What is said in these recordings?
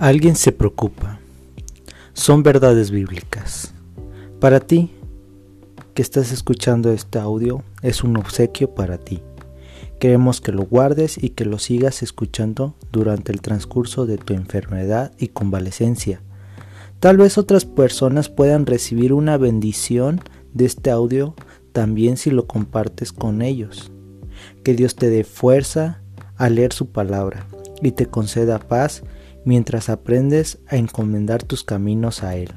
Alguien se preocupa. Son verdades bíblicas. Para ti, que estás escuchando este audio, es un obsequio para ti. Queremos que lo guardes y que lo sigas escuchando durante el transcurso de tu enfermedad y convalecencia. Tal vez otras personas puedan recibir una bendición de este audio también si lo compartes con ellos. Que Dios te dé fuerza a leer su palabra y te conceda paz mientras aprendes a encomendar tus caminos a Él.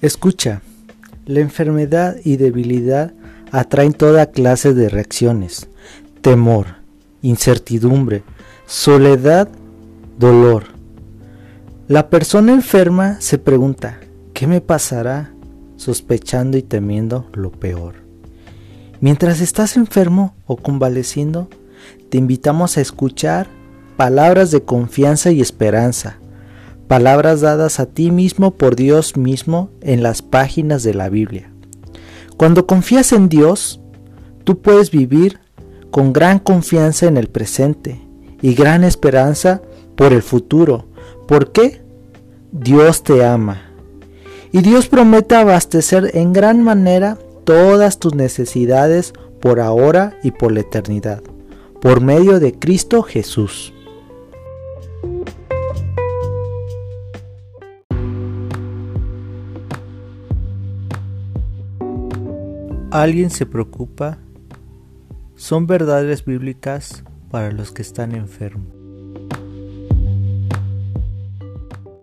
Escucha, la enfermedad y debilidad atraen toda clase de reacciones, temor, incertidumbre, soledad, dolor. La persona enferma se pregunta, ¿qué me pasará? Sospechando y temiendo lo peor. Mientras estás enfermo o convaleciendo, te invitamos a escuchar palabras de confianza y esperanza, palabras dadas a ti mismo por Dios mismo en las páginas de la Biblia. Cuando confías en Dios, tú puedes vivir con gran confianza en el presente y gran esperanza por el futuro. ¿Por qué? Dios te ama y Dios promete abastecer en gran manera todas tus necesidades por ahora y por la eternidad, por medio de Cristo Jesús. ¿Alguien se preocupa? Son verdades bíblicas para los que están enfermos.